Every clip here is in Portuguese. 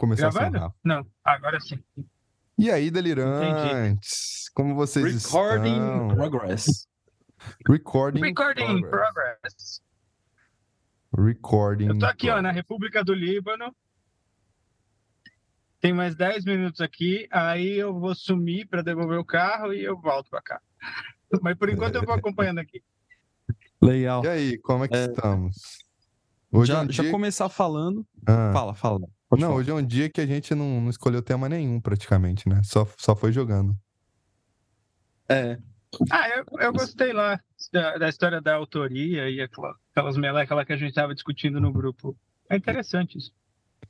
começar Gravando? sem Rafa. Não, agora sim. E aí, delirantes? Como vocês Recording estão? progress. Recording, Recording in progress. progress. Recording Eu tô aqui, ó, na progress. República do Líbano. Tem mais 10 minutos aqui, aí eu vou sumir para devolver o carro e eu volto para cá. Mas por enquanto eu vou acompanhando aqui. Legal. E aí, como é que É, estamos? Hoje é Já, um já dia... começar falando. Ah, Fala, fala. Pode Não, falar. hoje é um dia que a gente não, não escolheu tema nenhum, praticamente, né? Só, só foi jogando. É, Ah, eu, eu gostei lá da, da história da autoria e aquela- aquelas melecas lá que a gente estava discutindo no grupo. É interessante isso.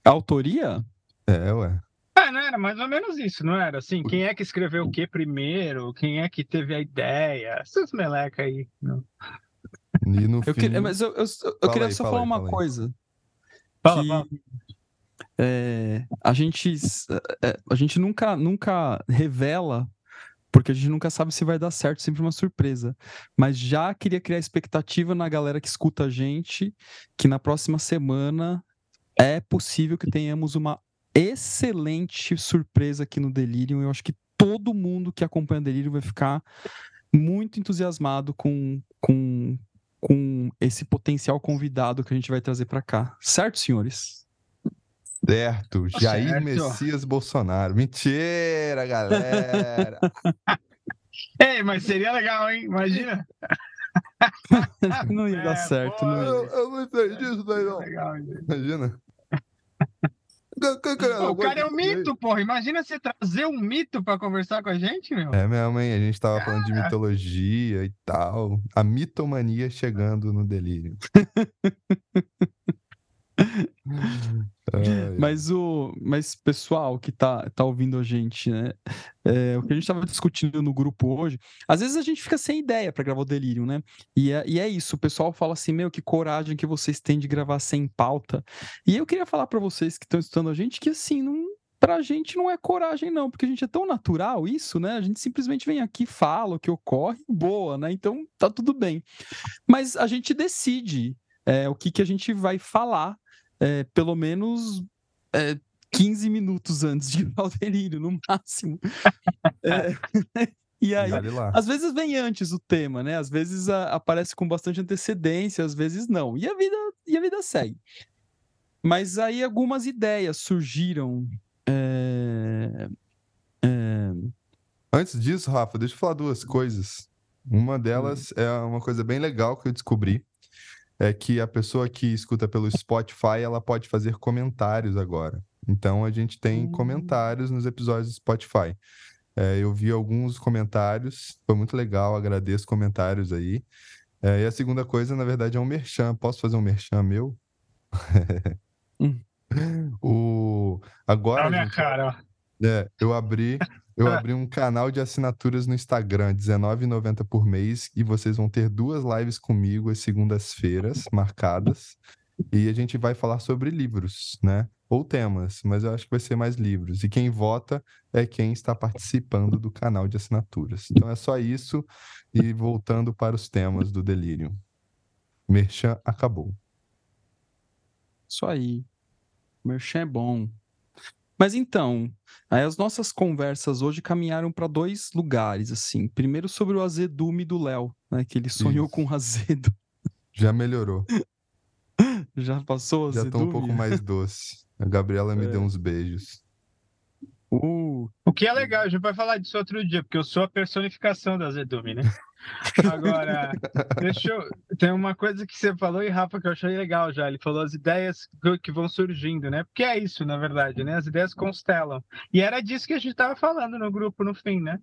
autoria? É, ué. Ah, não era mais ou menos isso, não era? Assim, quem é que escreveu o que primeiro? Quem é que teve a ideia? Essas melecas aí. Não. E no Eu fim... queria, mas eu, eu, eu queria aí, só fala falar aí, uma fala coisa. Fala, que, fala. É, a gente é, a gente nunca nunca revela porque a gente nunca sabe se vai dar certo, sempre uma surpresa. Mas já queria criar expectativa na galera que escuta a gente que na próxima semana é possível que tenhamos uma excelente surpresa aqui no Delirium. Eu acho que todo mundo que acompanha o Delirium vai ficar muito entusiasmado com, com, com esse potencial convidado que a gente vai trazer para cá. Certo, senhores? Certo, Jair certo. Messias Bolsonaro. Mentira, galera! Ei, mas seria legal, hein? Imagina. não ia dar É, certo. pô, não ia. eu, eu não sei disso daí, não. Legal. Imagina. O cara é um mito, porra. Imagina você trazer um mito pra conversar com a gente, meu. É mesmo, hein? A gente tava falando de mitologia e tal. A mitomania chegando no delírio. Mas o, mas pessoal que tá, tá ouvindo a gente, né? é, o que a gente tava discutindo no grupo hoje, às vezes a gente fica sem ideia para gravar o Delirium, né? E é, e é isso, o pessoal fala assim, meu, que coragem que vocês têm de gravar sem pauta. E eu queria falar para vocês que estão escutando a gente que assim, não, pra gente não é coragem não, porque a gente é tão natural isso, né? A gente simplesmente vem aqui, fala o que ocorre, boa, né? Então tá tudo bem. Mas a gente decide é, o que que a gente vai falar é, pelo menos é, 15 minutos antes de gravar o delírio, no máximo. É, e aí, às vezes vem antes o tema, né? Às vezes a- aparece com bastante antecedência, às vezes não. E a vida, e a vida segue. Mas aí algumas ideias surgiram. é, é, Antes disso, Rafa, deixa eu falar duas coisas. Uma delas é uma coisa bem legal que eu descobri. É que a pessoa que escuta pelo Spotify, ela pode fazer comentários agora. Então a gente tem Hum. comentários nos episódios do Spotify. É, eu vi alguns comentários, foi muito legal, agradeço comentários aí. É, e a segunda coisa, na verdade, é um merchan. Posso fazer um merchan meu? Hum. O... Agora, Olha a minha gente, cara, ó. É, eu abri, eu abri um canal de assinaturas no Instagram, R$19,90 por mês, e vocês vão ter duas lives comigo às segundas-feiras marcadas. E a gente vai falar sobre livros, né? Ou temas, mas eu acho que vai ser mais livros. E quem vota é quem está participando do canal de assinaturas. Então é só isso. E voltando para os temas do Delírio. Merchan acabou. Isso aí. Merchan é bom. Mas então, aí as nossas conversas hoje caminharam para dois lugares, assim. Primeiro sobre o azedume do Léo, né? Que ele sonhou Isso. com um azedo. Já melhorou. Já passou o Já azedume? estou um pouco mais doce. A Gabriela me É. deu uns beijos. Uh, O que é legal, a gente vai falar disso outro dia, porque eu sou a personificação da Zedume, né? Agora, deixa eu. Tem uma coisa que você falou, e Rafa, que eu achei legal já. Ele falou as ideias que- vão surgindo, né? Porque é isso, na verdade, né? As ideias constelam. E era disso que a gente estava falando no grupo no fim, né?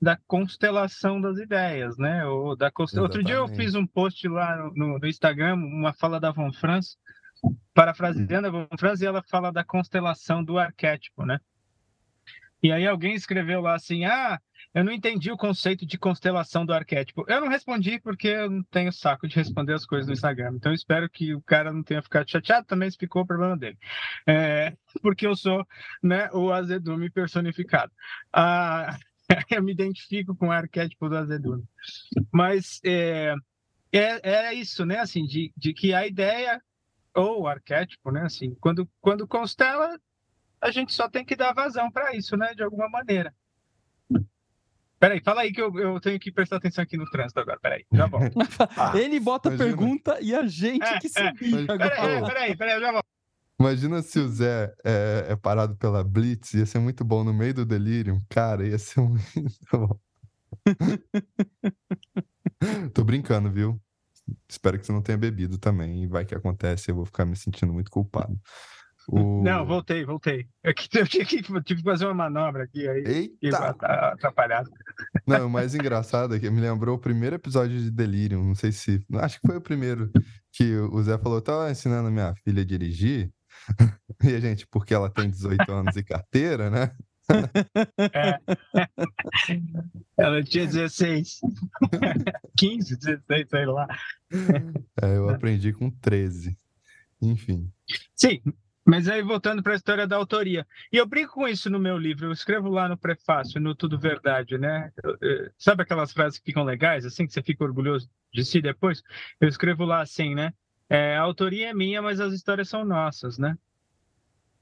Da constelação das ideias, né? Ou da constel... Outro dia eu fiz um post lá no, no- no Instagram, uma fala da Von Franz, parafraseando a Von Franz, e ela fala da constelação do arquétipo, né? E aí alguém escreveu lá assim: ah, eu não entendi o conceito de constelação do arquétipo. Eu não respondi porque eu não tenho saco de responder as coisas no Instagram. Então espero que o cara não tenha ficado chateado, também explicou o problema dele. É, porque eu sou né, o azedume personificado. Ah, eu me identifico com o arquétipo do azedume. Mas é, é, é isso, né? Assim, de, de que a ideia ou o arquétipo, né? Assim, quando, quando constela, a gente só tem que dar vazão para isso, né? De alguma maneira. Peraí, fala aí que eu, eu tenho que prestar atenção aqui no trânsito agora. Peraí, já volto. Ah, Ele bota a pergunta e a gente é, que se é. Peraí, peraí, peraí, eu já volto. Imagina se o Zé é, é, parado pela Blitz, ia ser muito bom no meio do delírio. Cara, ia ser muito bom. Tô brincando, viu? Espero que você não tenha bebido também. Vai que acontece, eu vou ficar me sentindo muito culpado. O... Não, voltei, voltei. Eu, eu tinha que, tive que fazer uma manobra aqui aí. Eita! Atrapalhado. Não, o mais engraçado é que me lembrou o primeiro episódio de Delirium. Não sei se. Acho que foi o primeiro que o Zé falou: tava ensinando minha filha a dirigir. E a gente, porque ela tem 18 anos e carteira, né? É. Ela tinha 16. 15, 16, sei lá. É, eu aprendi com 13. Enfim. Sim, mas aí voltando para a história da autoria. E eu brinco com isso no meu livro, eu escrevo lá no prefácio, no Tudo Verdade, né? Sabe aquelas frases que ficam legais, assim, que você fica orgulhoso de si depois? Eu escrevo lá assim, né? É, a autoria é minha, mas as histórias são nossas, né?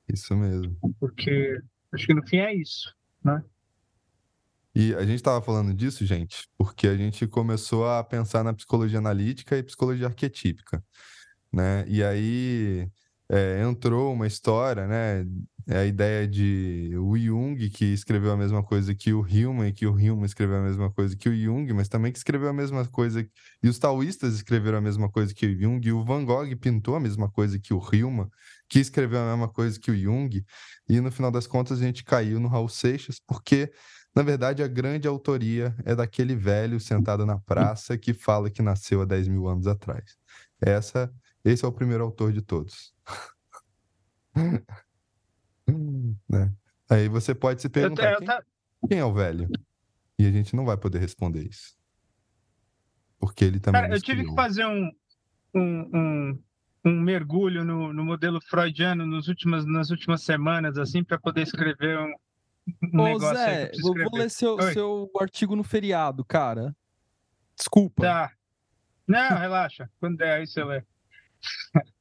Isso mesmo. Porque acho que no fim é isso, né? E a gente estava falando disso, gente, porque a gente começou a pensar na psicologia analítica e psicologia arquetípica, né? E aí é, entrou uma história, né? A ideia de o Jung, que escreveu a mesma coisa que o Hillman, e que o Hillman escreveu a mesma coisa que o Jung, mas também que escreveu a mesma coisa. E os taoístas escreveram a mesma coisa que o Jung, e o Van Gogh pintou a mesma coisa que o Hillman, que escreveu a mesma coisa que o Jung. E no final das contas a gente caiu no Raul Seixas, porque. Na verdade, a grande autoria é daquele velho sentado na praça que fala que nasceu há 10 mil anos atrás. Essa, esse é o primeiro autor de todos. né? Aí você pode se perguntar: eu, eu, quem, quem, é o velho? E a gente não vai poder responder isso. Porque ele também. Cara, eu tive que fazer um, um, um, um mergulho no, no, modelo freudiano nos últimas, nas últimas semanas, assim, para poder escrever um, um Ô, negócio Zé, vou, vou ler seu, seu artigo no feriado, cara. Desculpa. Tá. Não, relaxa. Quando der aí você lê.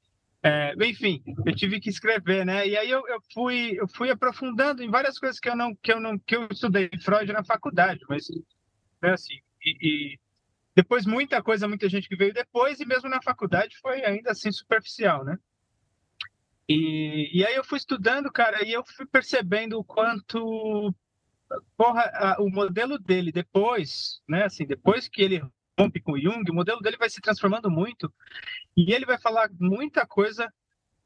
É, enfim, eu tive que escrever, né? E aí eu, eu, fui eu fui aprofundando em várias coisas que eu não que eu não que eu estudei Freud na faculdade, mas né, assim e, e depois muita coisa, muita gente que veio depois e mesmo na faculdade foi ainda assim superficial, né? E, e aí eu fui estudando, cara, e eu fui percebendo o quanto porra, a, o modelo dele depois, né? Assim, depois que ele com o Jung, o modelo dele vai se transformando muito e ele vai falar muita coisa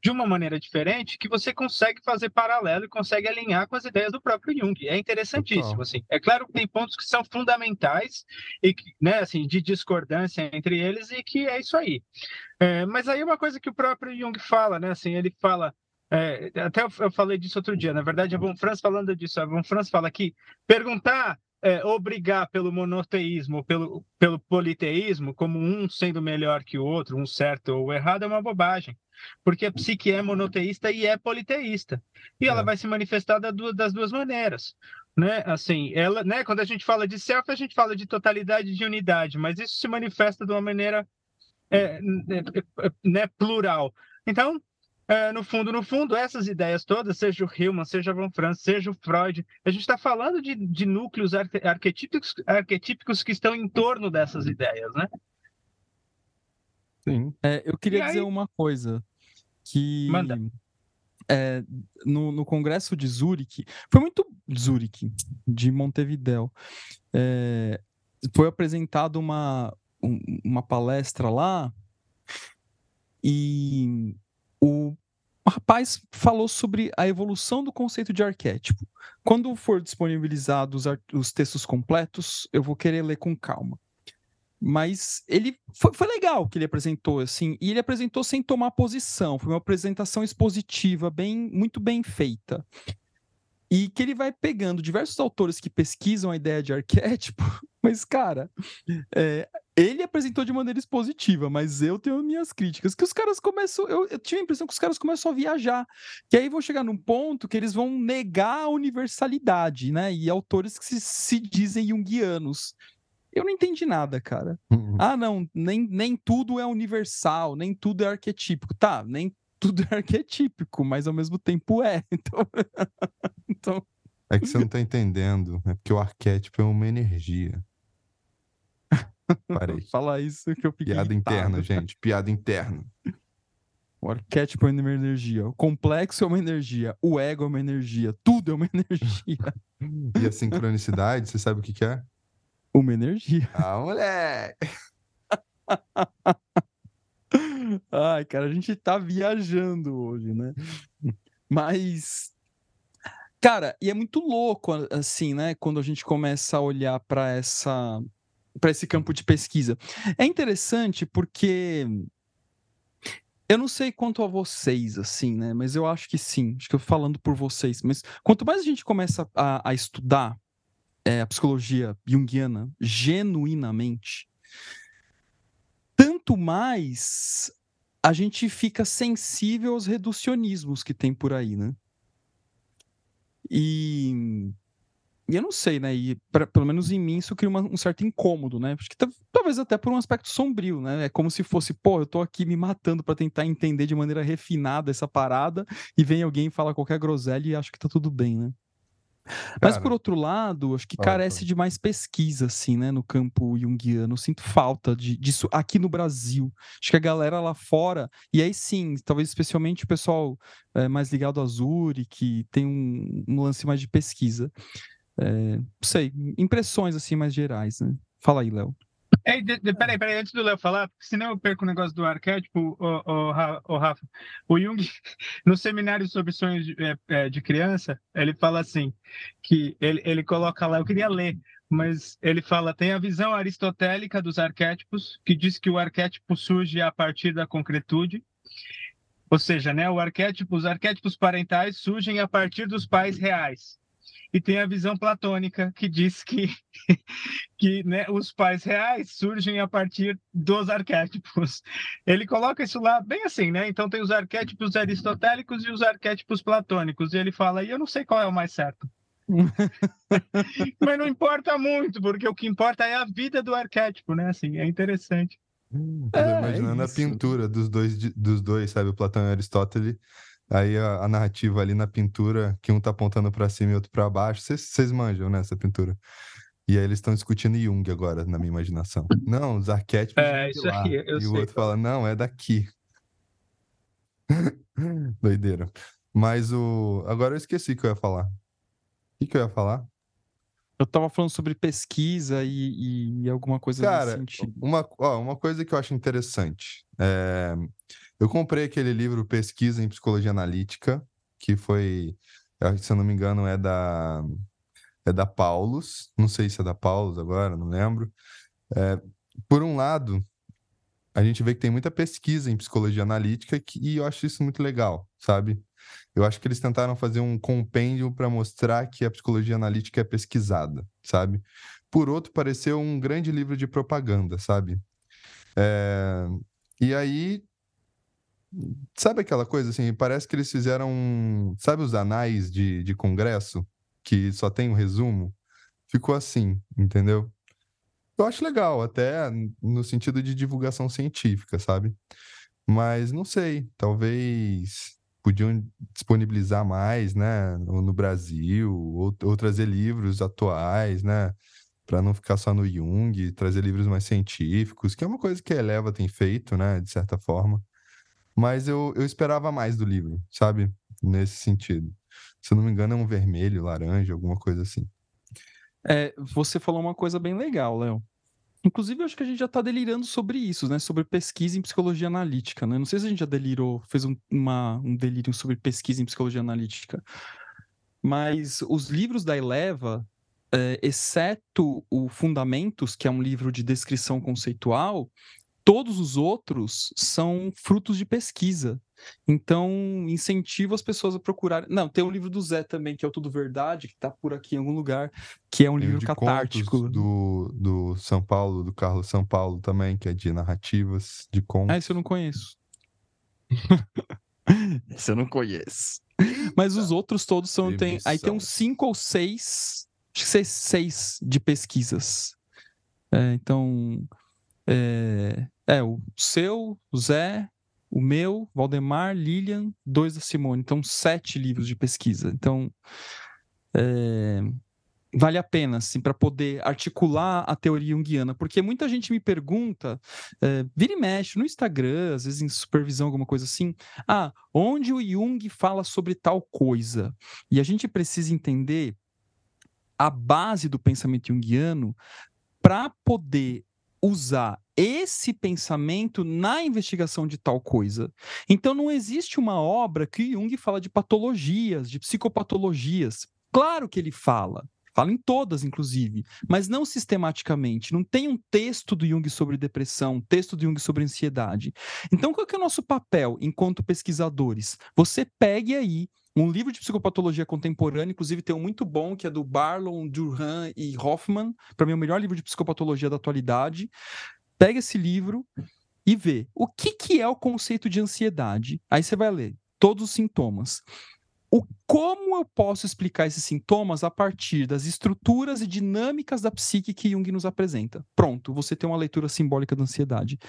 de uma maneira diferente que você consegue fazer paralelo e consegue alinhar com as ideias do próprio Jung. É interessantíssimo, assim. É claro que tem pontos que são fundamentais e que, né, assim, de discordância entre eles e que é isso aí. É, mas aí uma coisa que o próprio Jung fala, né, assim, ele fala é, até eu, eu, falei disso outro dia. Na verdade, a Von Franz falando disso, a Von Franz fala que perguntar é, obrigar pelo monoteísmo, pelo, pelo politeísmo, como um sendo melhor que o outro, um certo ou errado, é uma bobagem. Porque a psique é monoteísta e é politeísta. E ela é. vai se manifestar das duas maneiras. Né? Assim, ela, né? Quando a gente fala de self, a gente fala de totalidade de unidade, mas isso se manifesta de uma maneira é, é, é né, plural. Então, é, no fundo, no fundo, essas ideias todas, seja o Hillman, seja o Von Franz, seja o Freud, a gente está falando de, de núcleos arquetípicos, arquetípicos que estão em torno dessas ideias, né? Sim. É, eu queria dizer uma coisa que Manda. É, no, no, congresso de Zurique, foi muito Zurique, de Montevideo, é, foi apresentada uma, um, uma palestra lá e o o rapaz falou sobre a evolução do conceito de arquétipo. Quando for disponibilizado os, os textos completos, eu vou querer ler com calma. Mas ele foi, foi, legal que ele apresentou, assim, e ele apresentou sem tomar posição. Foi uma apresentação expositiva, bem, muito bem feita. E que ele vai pegando diversos autores que pesquisam a ideia de arquétipo, mas, cara, é, ele apresentou de maneira expositiva, mas eu tenho minhas críticas, que os caras começam. Eu, eu tive a impressão que os caras começam a viajar. Que aí vão chegar num ponto que eles vão negar a universalidade, né? E autores que se, se dizem junguianos. Eu não entendi nada, cara. Uhum. Ah, não, nem, nem tudo é universal, nem tudo é arquetípico. Tá, nem tudo é arquetípico, mas ao mesmo tempo é. Então, então... É que você não tá entendendo, é porque o arquétipo é uma energia. Parei. Falar isso que eu fiquei Piada irritado. interna, gente, piada interna. O arquétipo é uma energia, o complexo é uma energia, o ego é uma energia, tudo é uma energia. E a sincronicidade, você sabe o que, que é? Uma energia. Ah, moleque! Ai, cara, a gente tá viajando hoje, né? Mas, cara, e é muito louco, assim, né? Quando a gente começa a olhar para essa, para esse campo de pesquisa. É interessante porque eu não sei quanto a vocês, assim, né? Mas eu acho que sim. Acho que eu falando por vocês. Mas quanto mais a gente começa a, a estudar é, a psicologia junguiana genuinamente, tanto mais a gente fica sensível aos reducionismos que tem por aí, né? E, e eu não sei, né? E pra, pelo menos em mim isso cria uma, um certo incômodo, né? Acho que talvez até por um aspecto sombrio, né? É como se fosse, pô, eu tô aqui me matando para tentar entender de maneira refinada essa parada e vem alguém e fala qualquer groselha e acho que tá tudo bem, né? Mas por outro lado, acho que carece de mais pesquisa, assim, né, no campo junguiano. Sinto falta de, disso aqui no Brasil. Acho que a galera lá fora, e aí sim, talvez especialmente o pessoal é, mais ligado a Zuri, que tem um, um lance mais de pesquisa. É, não sei, impressões assim mais gerais, né? Fala aí, Léo. Ei, de, de, peraí, peraí, antes do Léo falar, senão eu perco o negócio do arquétipo, o, o, o, Rafa. O Jung, no seminário sobre sonhos de, é, de, criança, ele fala assim, que ele, ele coloca lá, eu queria ler, mas ele fala, tem a visão aristotélica dos arquétipos, que diz que o arquétipo surge a partir da concretude, ou seja, né, o arquétipo, os arquétipos parentais surgem a partir dos pais reais e tem a visão platônica que diz que, que né, os pais reais surgem a partir dos arquétipos. Ele coloca isso lá bem assim, né? Então tem os arquétipos aristotélicos e os arquétipos platônicos. E ele fala, e eu não sei qual é o mais certo. Mas não importa muito, porque o que importa é a vida do arquétipo, né? Assim, é interessante. É, imaginando é a pintura dos dois, dos dois, sabe? O Platão e o Aristóteles Aí a, a, narrativa ali na pintura, que um tá apontando para cima e outro para baixo, vocês manjam, né, essa pintura. E aí eles estão discutindo Jung agora, na minha imaginação. Não, os arquétipos. É, isso lá. aí, eu E sei. o outro fala, não, é daqui. Doideira. Mas o. Agora eu esqueci o que eu ia falar. O que, que eu ia falar? Eu tava falando sobre pesquisa e, e alguma coisa Cara, Uma, ó, uma coisa que eu acho interessante. É... Eu comprei aquele livro Pesquisa em Psicologia Analítica, que foi, se eu não me engano, é da é da Paulus, não sei se é da Paulus agora, não lembro. É, por um lado, a gente vê que tem muita pesquisa em psicologia analítica que, e eu acho isso muito legal, sabe? Eu acho que eles tentaram fazer um compêndio para mostrar que a psicologia analítica é pesquisada, sabe? Por outro, pareceu um grande livro de propaganda, sabe? É... E aí Sabe aquela coisa assim? Parece que eles fizeram. Sabe os anais de, de congresso? Que só tem um resumo? Ficou assim, entendeu? Eu acho legal, até no sentido de divulgação científica, sabe? Mas não sei, talvez podiam disponibilizar mais, né, no, Brasil, ou, ou, trazer livros atuais, né, para não ficar só no Jung, trazer livros mais científicos, que é uma coisa que a Eleva tem feito, né, de certa forma. Mas eu, eu esperava mais do livro, sabe? Nesse sentido. Se eu não me engano, é um vermelho, laranja, alguma coisa assim. É, você falou uma coisa bem legal, Léo. Inclusive, eu acho que a gente já está delirando sobre isso, né? Sobre pesquisa em psicologia analítica, né? Não sei se a gente já delirou, fez um, uma, um delírio sobre pesquisa em psicologia analítica. Mas os livros da Eleva, é, exceto o Fundamentos, que é um livro de descrição conceitual, todos os outros são frutos de pesquisa. Então, incentivo as pessoas a procurarem. Não, tem um livro do Zé também, que é o Tudo Verdade, que está por aqui em algum lugar, que é um livro catártico. Do, do São Paulo, do Carlos São Paulo também, que é de narrativas, de contos. Ah, esse eu não conheço. esse eu não conheço. Mas os outros todos são. Tem, aí tem uns cinco ou seis. Acho que seis, seis de pesquisas. É, então, é, é, o seu, o Zé, o meu, Valdemar, Lilian, dois da Simone. Então, sete livros de pesquisa. Então, é, vale a pena, assim, para poder articular a teoria junguiana, porque muita gente me pergunta, é, vira e mexe no Instagram, às vezes em supervisão, alguma coisa assim, ah, onde o Jung fala sobre tal coisa? E a gente precisa entender a base do pensamento junguiano para poder usar esse pensamento na investigação de tal coisa. Então não existe uma obra que Jung fala de patologias, de psicopatologias. Claro que ele fala, Fala em todas, inclusive, mas não sistematicamente. Não tem um texto do Jung sobre depressão, um texto do Jung sobre ansiedade. Então, qual é o nosso papel enquanto pesquisadores? Você pegue aí um livro de psicopatologia contemporânea, inclusive tem um muito bom, que é do Barlow, Durham e Hoffman, para mim é o melhor livro de psicopatologia da atualidade. Pega esse livro e vê o que, que é o conceito de ansiedade. Aí você vai ler todos os sintomas o como eu posso explicar esses sintomas a partir das estruturas e dinâmicas da psique que Jung nos apresenta. Pronto, você tem uma leitura simbólica da ansiedade.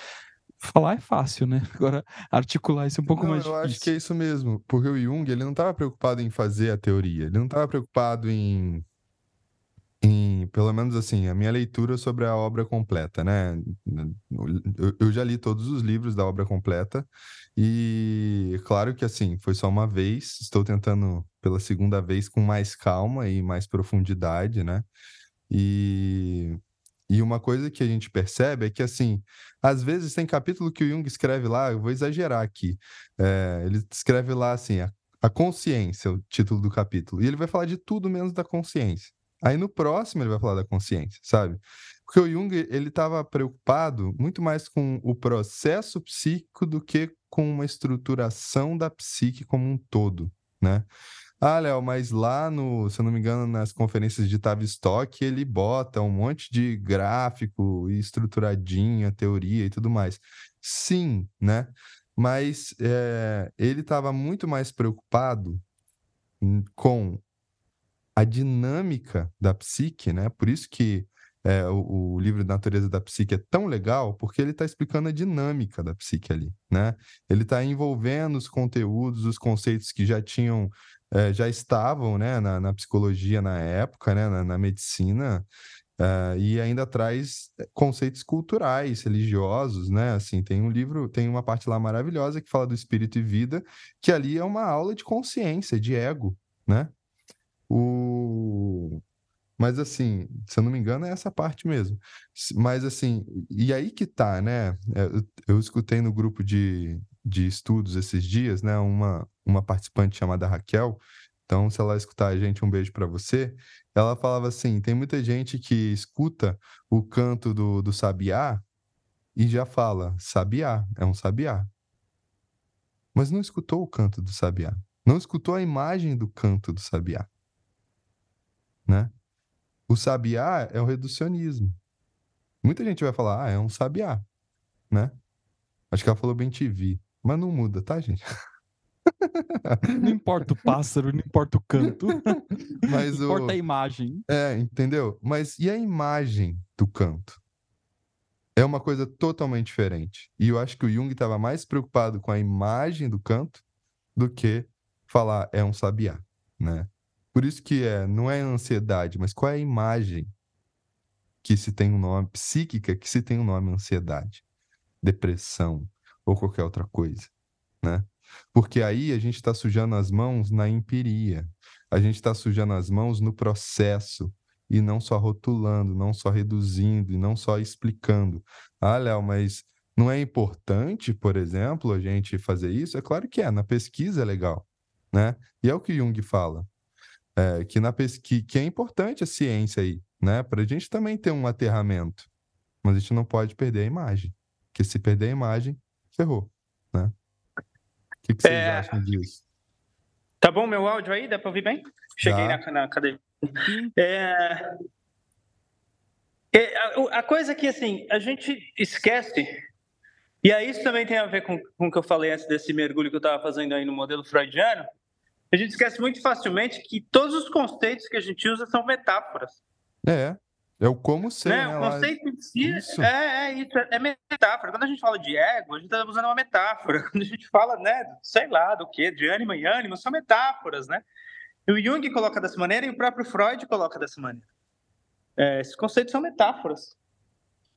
Falar é fácil, né? Agora, articular isso é um pouco não, mais eu difícil. Eu acho que é isso mesmo, porque o Jung ele não estava preocupado em fazer a teoria, ele não estava preocupado em em, pelo menos assim, a minha leitura sobre a obra completa, né? Eu, eu, já li todos os livros da obra completa e claro que assim, foi só uma vez, estou tentando pela segunda vez com mais calma e mais profundidade, né? E, e uma coisa que a gente percebe é que assim, às vezes tem capítulo que o Jung escreve lá, eu vou exagerar aqui, é, ele escreve lá assim, a, a consciência, o título do capítulo, e ele vai falar de tudo menos da consciência. Aí no próximo ele vai falar da consciência, sabe? Porque o Jung, ele estava preocupado muito mais com o processo psíquico do que com uma estruturação da psique como um todo, né? Ah, Léo, mas lá no, se eu não me engano, nas conferências de Tavistock, ele bota um monte de gráfico e estruturadinha, teoria e tudo mais. Sim, né? Mas é, ele estava muito mais preocupado com a dinâmica da psique, né? Por isso que é, o, o, livro Natureza da Psique é tão legal, porque ele está explicando a dinâmica da psique ali, né? Ele está envolvendo os conteúdos, os conceitos que já tinham, é, já estavam, né, na, na, psicologia na época, né, na, na medicina, é, e ainda traz conceitos culturais, religiosos, né? Assim, tem um livro, tem uma parte lá maravilhosa que fala do espírito e vida, que ali é uma aula de consciência, de ego, né? O... Mas assim, se eu não me engano, é essa parte mesmo. Mas assim, e aí que tá, né? Eu, eu escutei no grupo de, de estudos esses dias, né? Uma, uma participante chamada Raquel. Então, se ela escutar a gente, um beijo para você. Ela falava assim: tem muita gente que escuta o canto do, do sabiá e já fala, sabiá, é um sabiá. Mas não escutou o canto do sabiá. Não escutou a imagem do canto do sabiá né? O sabiá é o reducionismo. Muita gente vai falar, ah, é um sabiá, né? Acho que ela falou bem TV, mas não muda, tá, gente? Não importa o pássaro, não importa o canto. Mas não importa a imagem. É, entendeu? Mas e a imagem do canto? É uma coisa totalmente diferente. E eu acho que o Jung estava mais preocupado com a imagem do canto do que falar é um sabiá, né? Por isso que é, não é ansiedade, mas qual é a imagem que se tem um nome, psíquica que se tem um nome ansiedade, depressão ou qualquer outra coisa, né? Porque aí a gente está sujando as mãos na empiria, a gente está sujando as mãos no processo e não só rotulando, não só reduzindo e não só explicando. Ah, Léo, mas não é importante, por exemplo, a gente fazer isso? É claro que é, na pesquisa é legal, né? E é o que Jung fala. É, que, na pesqui... que é importante a ciência aí, né? Para a gente também ter um aterramento. Mas a gente não pode perder a imagem. Porque se perder a imagem, ferrou, né? O que, que vocês é... acham disso? Tá bom meu áudio aí? Dá para ouvir bem? Cheguei na, na cadeira. É... É, a, a, coisa que, assim, a gente esquece, e aí isso também tem a ver com, com o que eu falei antes desse mergulho que eu estava fazendo aí no modelo freudiano, a gente esquece muito facilmente que todos os conceitos que a gente usa são metáforas. É, É o como ser, né? né? O conceito em si isso. É, é isso, é metáfora. Quando a gente fala de ego, a gente está usando uma metáfora. Quando a gente fala, né, sei lá, do que, de ânima e ânimo, são metáforas, né? E o Jung coloca dessa maneira e o próprio Freud coloca dessa maneira. É, esses conceitos são metáforas.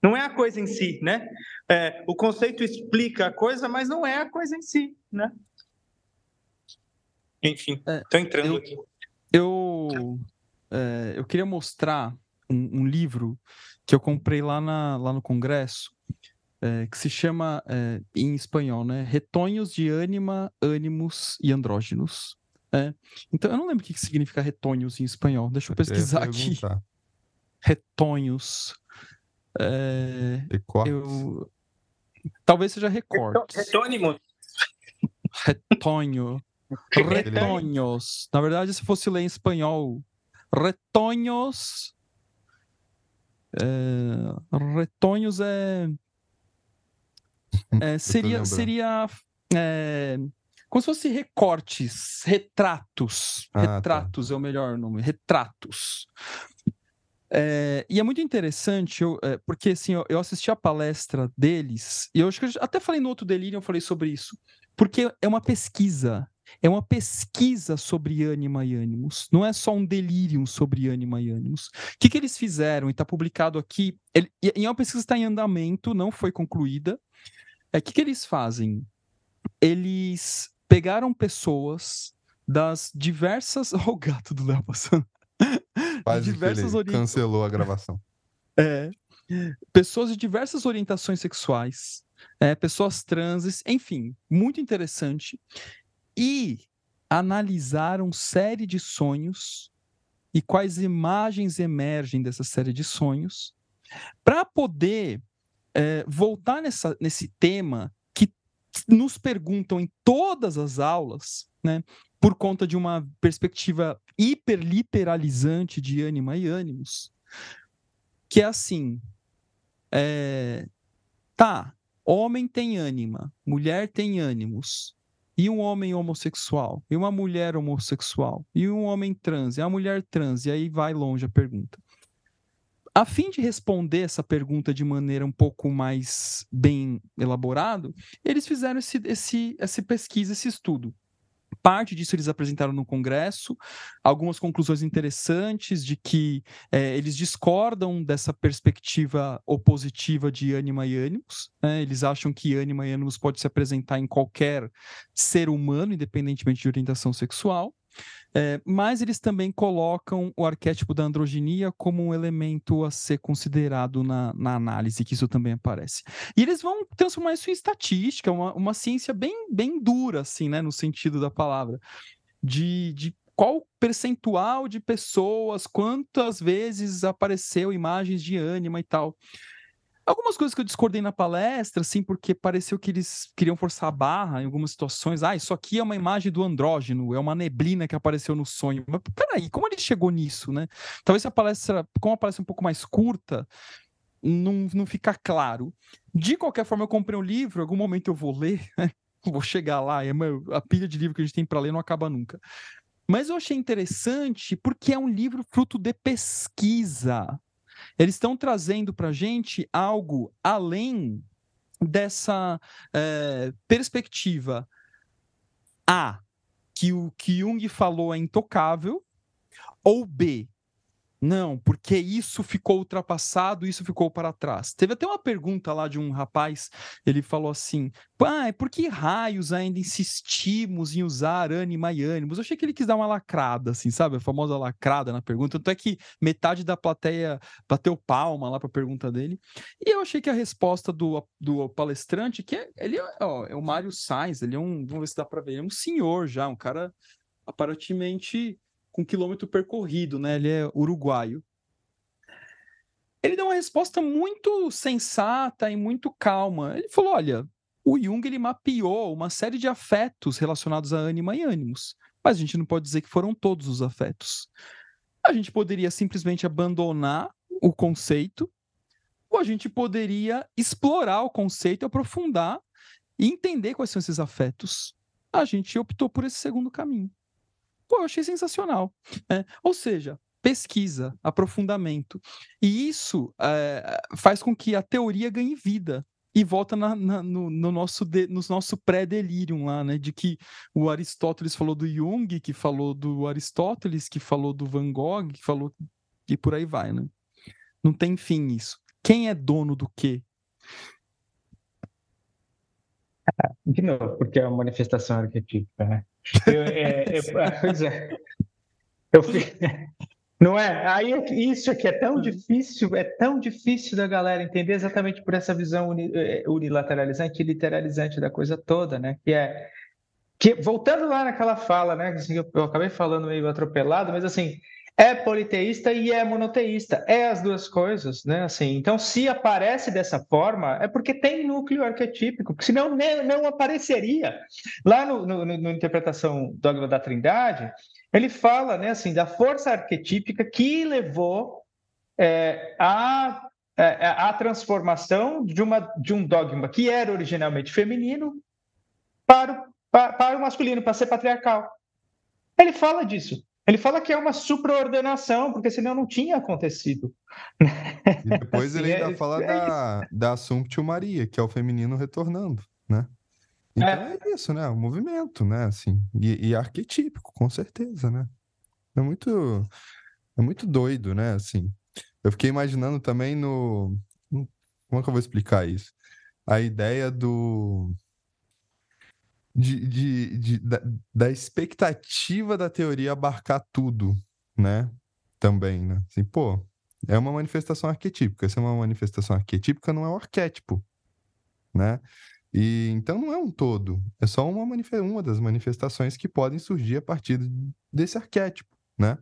Não é a coisa em si, né? É, o conceito explica a coisa, mas não é a coisa em si, né? Enfim, estou é, entrando eu, aqui. Eu, é, eu queria mostrar um, um, livro que eu comprei lá, na, lá no Congresso, é, que se chama, é, em espanhol, né? Retonhos de ânima, ânimos e andrógenos. É. Então, eu não lembro o que significa retonhos em espanhol. Deixa eu pesquisar eu aqui. Retonhos. É, eu... Talvez seja recortes. Retônimo. Retonho. Retonhos. Na verdade, se fosse ler em espanhol, retonhos. É, retonhos é. é seria seria é, como se fosse recortes, retratos. Ah, tá. retratos tá. é o melhor nome. Retratos. É, e é muito interessante, eu, é, porque assim, eu, eu, assisti a palestra deles, e eu acho que eu até falei no outro delírio, eu falei sobre isso, porque é uma pesquisa, é uma pesquisa sobre ânima e ânimos, não é só um delírio sobre ânima e ânimos. O que, que eles fizeram, e está publicado aqui, ele, e é uma pesquisa que está em andamento, não foi concluída. É, o que, que eles fazem? Eles pegaram pessoas das diversas. Olha o gato do Léo passando. Quase diversas ele cancelou a gravação. É. Pessoas de diversas orientações sexuais, é, pessoas trans, enfim, muito interessante. E analisaram série de sonhos e quais imagens emergem dessa série de sonhos para poder é, voltar nessa, nesse tema que nos perguntam em todas as aulas, né? por conta de uma perspectiva hiperliteralizante de ânima e ânimos, que é assim, é, tá, homem tem ânima, mulher tem ânimos, e um homem homossexual, e uma mulher homossexual, e um homem trans, e a mulher trans, e aí vai longe a pergunta. A fim de responder essa pergunta de maneira um pouco mais bem elaborado, eles fizeram esse, esse, essa pesquisa, esse estudo. Parte disso eles apresentaram no Congresso, algumas conclusões interessantes de que é, eles discordam dessa perspectiva opositiva de ânima e ânimos. Né? Eles acham que ânima e ânimos pode se apresentar em qualquer ser humano, independentemente de orientação sexual. É, mas eles também colocam o arquétipo da androginia como um elemento a ser considerado na, na análise, que isso também aparece. E eles vão transformar isso em estatística, uma, uma ciência bem, bem dura, assim, né, no sentido da palavra, de, de qual percentual de pessoas, quantas vezes apareceu imagens de ânima e tal. Algumas coisas que eu discordei na palestra, assim, porque pareceu que eles queriam forçar a barra em algumas situações. Ah, isso aqui é uma imagem do andrógeno, é uma neblina que apareceu no sonho. Mas peraí, como ele chegou nisso, né? Talvez a palestra, como a palestra é um pouco mais curta, não, não fica claro. De qualquer forma, eu comprei um livro, em algum momento eu vou ler, né? vou chegar lá, é a pilha de livro que a gente tem para ler não acaba nunca. Mas eu achei interessante porque é um livro fruto de pesquisa. Eles estão trazendo para a gente algo além dessa é, perspectiva. A, que o que Jung falou é intocável, ou B, não, porque isso ficou ultrapassado, isso ficou para trás. Teve até uma pergunta lá de um rapaz, ele falou assim: pai, por que raios ainda insistimos em usar ânima e ânimos? Eu achei que ele quis dar uma lacrada, assim, sabe? A famosa lacrada na pergunta. Tanto é que metade da plateia bateu palma lá para a pergunta dele. E eu achei que a resposta do, do palestrante, que é, ele ó, é o Mário Sainz, ele é um, vamos ver se dá para ver, ele é um senhor já, um cara aparentemente com quilômetro percorrido, né? Ele é uruguaio. Ele deu uma resposta muito sensata e muito calma. Ele falou: olha, o Jung ele mapeou uma série de afetos relacionados a ânima e ânimos, mas a gente não pode dizer que foram todos os afetos. A gente poderia simplesmente abandonar o conceito, ou a gente poderia explorar o conceito, aprofundar e entender quais são esses afetos. A gente optou por esse segundo caminho. Pô, eu achei sensacional. É, ou seja, pesquisa, aprofundamento. E isso é, faz com que a teoria ganhe vida e volta na, na, no, no, nosso no nosso pré-delírio lá, né? De que o Aristóteles falou do Jung, que falou do Aristóteles, que falou do Van Gogh, que falou e por aí vai, né? Não tem fim isso. Quem é dono do quê? De novo, porque é uma manifestação arquetípica, né? Eu, é, é, pois é. Eu, não é? Aí é isso aqui é tão difícil, é tão difícil da galera entender exatamente por essa visão é, unilateralizante e literalizante da coisa toda, né? Que é que voltando lá naquela fala, né? Assim, eu, eu acabei falando meio atropelado, mas assim é politeísta e é monoteísta, é as duas coisas, né? Assim, então, se aparece dessa forma, é porque tem núcleo arquetípico, porque senão nem, não apareceria. Lá no, no, no interpretação dogma da Trindade, ele fala, né, assim, da força arquetípica que levou é, a é, a transformação de, uma, de um dogma que era originalmente feminino para, para, para o masculino, para ser patriarcal. Ele fala disso. Ele fala que é uma supraordenação, porque senão não tinha acontecido. E depois assim, ele ainda é, fala é da, da Assumptio Maria, que é o feminino retornando, né? Então é, é isso, né? O movimento, né? Assim, e, e, arquetípico, com certeza, né? É muito, é muito doido, né? Assim, eu fiquei imaginando também no... Como é que eu vou explicar isso? A ideia do de, de, de da, da, expectativa da teoria abarcar tudo, né? Também, né? Assim, pô, é uma manifestação arquetípica. Se é uma manifestação arquetípica, não é um arquétipo, né? E então não é um todo, é só uma, uma das manifestações que podem surgir a partir desse arquétipo, né?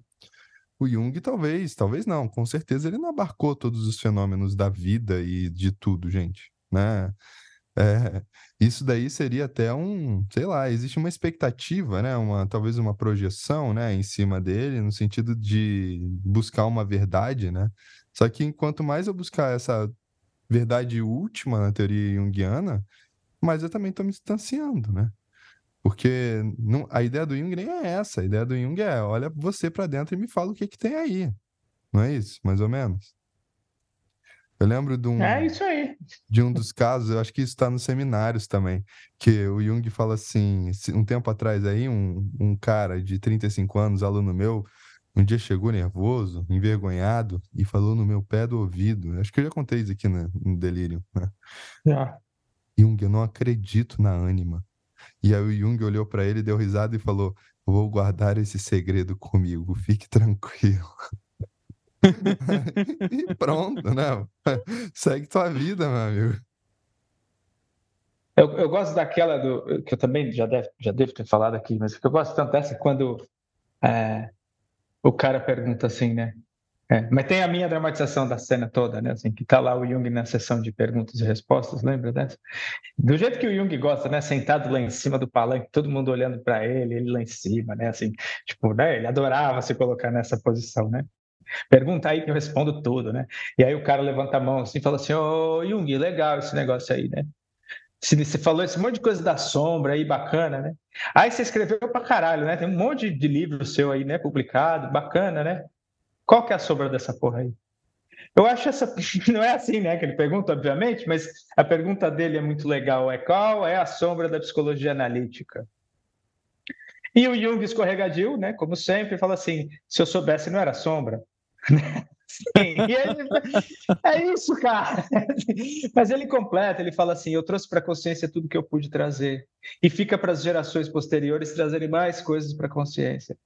O Jung talvez, talvez não, com certeza ele não abarcou todos os fenômenos da vida e de tudo, gente, né? É, isso daí seria até um, sei lá, existe uma expectativa, né? Uma, talvez uma projeção, né, em cima dele, no sentido de buscar uma verdade, né? Só que enquanto mais eu buscar essa verdade última na teoria junguiana, mais eu também estou me distanciando, né? Porque não, a ideia do Jung nem é essa. A ideia do Jung é, olha você para dentro e me fala o que que tem aí. Não é isso, mais ou menos? Eu lembro de um, é isso aí. de um dos casos, eu acho que isso está nos seminários também, que o Jung fala assim, um tempo atrás aí, um, um cara de 35 anos, aluno meu, um dia chegou nervoso, envergonhado, e falou no meu pé do ouvido. Acho que eu já contei isso aqui né, no Delírio, né? Já. Jung, eu não acredito na ânima. E aí o Jung olhou para ele, deu risada e falou: Vou guardar esse segredo comigo, fique tranquilo. e pronto, né? Segue tua vida, meu amigo. Eu, eu gosto daquela do que eu também já, deve, já devo ter falado aqui, mas que eu gosto tanto dessa quando é, o cara pergunta assim, né? É, mas tem a minha dramatização da cena toda, né? Assim, que tá lá o Jung na sessão de perguntas e respostas, lembra dessa? Do jeito que o Jung gosta, né? Sentado lá em cima do palanque, todo mundo olhando para ele, ele lá em cima, né? Assim, tipo, né? Ele adorava se colocar nessa posição, né? Pergunta aí que eu respondo tudo, né? E aí o cara levanta a mão assim e fala assim: Ô oh, Jung, legal esse negócio aí, né? Você falou esse monte de coisa da sombra aí, bacana, né? Aí você escreveu pra caralho, né? Tem um monte de livro seu aí, né? Publicado, bacana, né? Qual que é a sombra dessa porra aí? Eu acho essa. Não é assim, né? Que ele pergunta, obviamente, mas a pergunta dele é muito legal. É qual é a sombra da psicologia analítica? E o Jung escorregadio, né? Como sempre, fala assim: se eu soubesse, não era sombra. Sim, ele, é isso, cara. Mas ele completa, ele fala assim: eu trouxe para a consciência tudo que eu pude trazer. E fica para as gerações posteriores trazerem mais coisas para a consciência.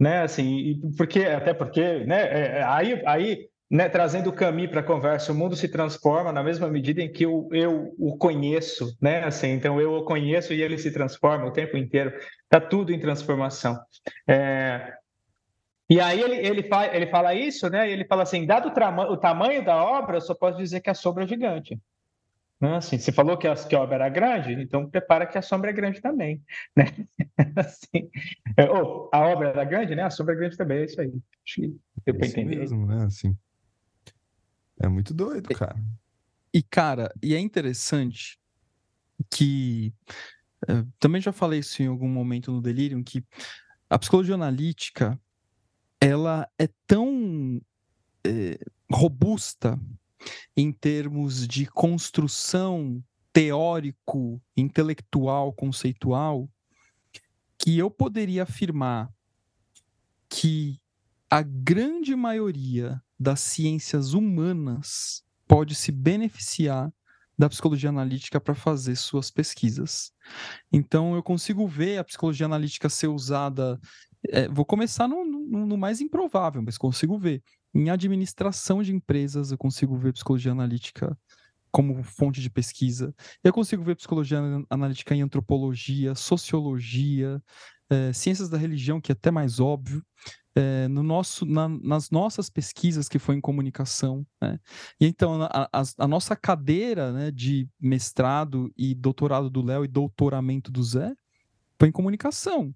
Né, assim, porque, até porque, né, é, é, aí, aí né, trazendo o caminho para a conversa, o mundo se transforma na mesma medida em que eu, eu o conheço, né? Assim, então eu o conheço e ele se transforma o tempo inteiro. Está tudo em transformação. É, e aí ele, ele, fala, ele fala isso, né? E ele fala assim: dado o, o tamanho da obra, eu só posso dizer que a sombra é gigante. Né? Assim, você falou que a, que a obra era grande, então prepara que a sombra é grande também. Né? assim, é, oh, a obra era grande, né? A sombra é grande também, é isso aí. Acho que deu é para entender. Mesmo, né? Assim, é muito doido, cara. E, cara, e é interessante que. também já falei isso em algum momento no Delirium, que a psicologia analítica ela é tão é, robusta em termos de construção teórico, intelectual, conceitual, que eu poderia afirmar que a grande maioria das ciências humanas pode se beneficiar da psicologia analítica para fazer suas pesquisas. Então, eu consigo ver a psicologia analítica ser usada. É, vou começar no, no, no, mais improvável, mas consigo ver. Em administração de empresas, eu consigo ver psicologia analítica como fonte de pesquisa. Eu consigo ver psicologia analítica em antropologia, sociologia, é, ciências da religião, que é até mais óbvio é, no nosso, na, nas nossas pesquisas que foi em comunicação. Né? E então, a, a, a, nossa cadeira né, de mestrado e doutorado do Léo e doutoramento do Zé foi em comunicação.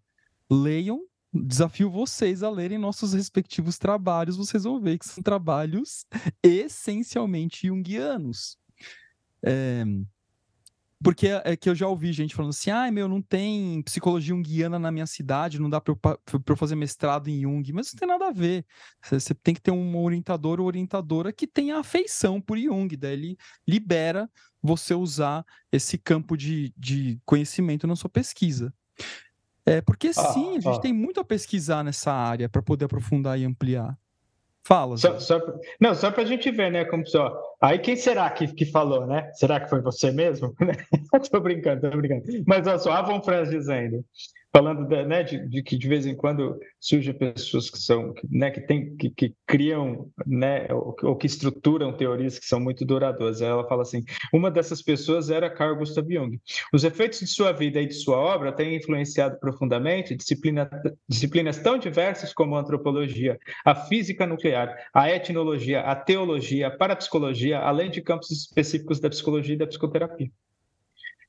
Leiam, desafio vocês a lerem nossos respectivos trabalhos, vocês vão ver que são trabalhos essencialmente junguianos. É, porque é, é que eu já ouvi gente falando assim: ai, ah, meu, não tem psicologia junguiana na minha cidade, não dá para eu, eu, fazer mestrado em Jung. Mas não tem nada a ver. Você tem que ter um orientador ou orientadora que tenha afeição por Jung. Daí ele libera você usar esse campo de, de conhecimento na sua pesquisa. É porque ah, sim, a gente ah. tem muito a pesquisar nessa área para poder aprofundar e ampliar. Fala. Só, só não, só para a gente ver, né? Como só. Aí quem será que, que falou, né? Será que foi você mesmo? tô brincando, tô brincando. Mas olha só, Avon Franz dizendo falando de, né, de, de, que de vez em quando surgem pessoas que são, né, que, tem, que, que criam, né, ou, ou, que estruturam teorias que são muito duradouras. Ela fala assim: uma dessas pessoas era Carl Gustav Jung. Os efeitos de sua vida e de sua obra têm influenciado profundamente disciplina, disciplinas tão diversas como a antropologia, a física nuclear, a etnologia, a teologia, a parapsicologia, além de campos específicos da psicologia e da psicoterapia.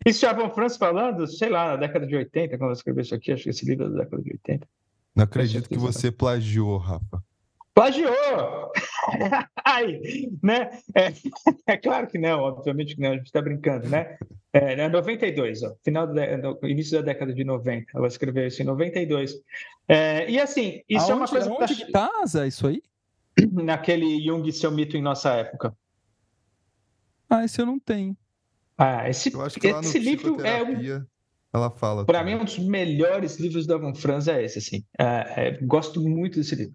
Isso Chavon France falando, sei lá, na década de 80, quando eu escrevi isso aqui, acho que esse livro é da década de 80. Não acredito que você plagiou, Rafa. Plagiou! Ai, né? É, é, claro que não, obviamente que não, a gente está brincando, né? É, 92, ó, final do, início da década de 90. Ela escreveu isso em 92. É, e assim, isso aonde, é uma coisa. Onde que tá, isso aí? Naquele Jung seu mito em nossa época. Ah, esse eu não tenho. Ah, esse, Eu acho que esse livro é um. Ela fala. Para mim, um dos melhores livros da Van Franz é esse, assim. É, é, gosto muito desse livro.